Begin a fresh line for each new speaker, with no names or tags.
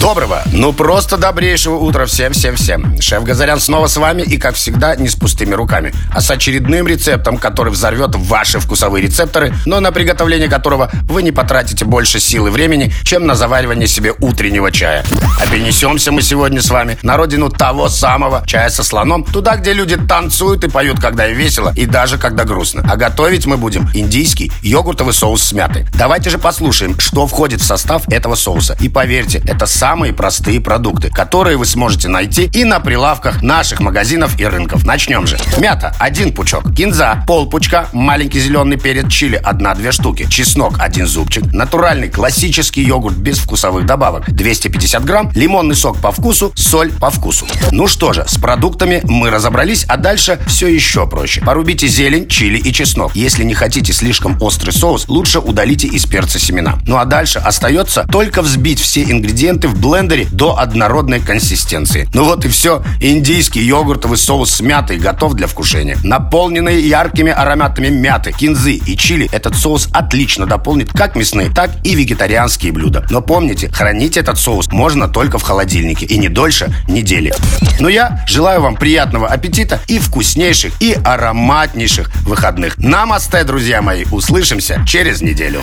Доброго, ну просто добрейшего утра всем-всем-всем. Шеф Газарян снова с вами и, как всегда, не с пустыми руками, а с очередным рецептом, который взорвет ваши вкусовые рецепторы, но на приготовление которого вы не потратите больше сил и времени, чем на заваривание себе утреннего чая. А мы сегодня с вами на родину того самого чая со слоном, туда, где люди танцуют и поют, когда им весело, и даже когда грустно. А готовить мы будем индийский йогуртовый соус с мятой. Давайте же послушаем, что входит в состав этого соуса. И поверьте, это самый самые простые продукты, которые вы сможете найти и на прилавках наших магазинов и рынков. Начнем же. Мята – один пучок. Кинза – пол пучка. Маленький зеленый перец чили – одна-две штуки. Чеснок – один зубчик. Натуральный классический йогурт без вкусовых добавок – 250 грамм. Лимонный сок по вкусу, соль по вкусу. Ну что же, с продуктами мы разобрались, а дальше все еще проще. Порубите зелень, чили и чеснок. Если не хотите слишком острый соус, лучше удалите из перца семена. Ну а дальше остается только взбить все ингредиенты в блендере до однородной консистенции. Ну вот и все. Индийский йогуртовый соус с мятой готов для вкушения. Наполненный яркими ароматами мяты, кинзы и чили, этот соус отлично дополнит как мясные, так и вегетарианские блюда. Но помните, хранить этот соус можно только в холодильнике и не дольше недели. Но я желаю вам приятного аппетита и вкуснейших, и ароматнейших выходных. Намасте, друзья мои. Услышимся через неделю.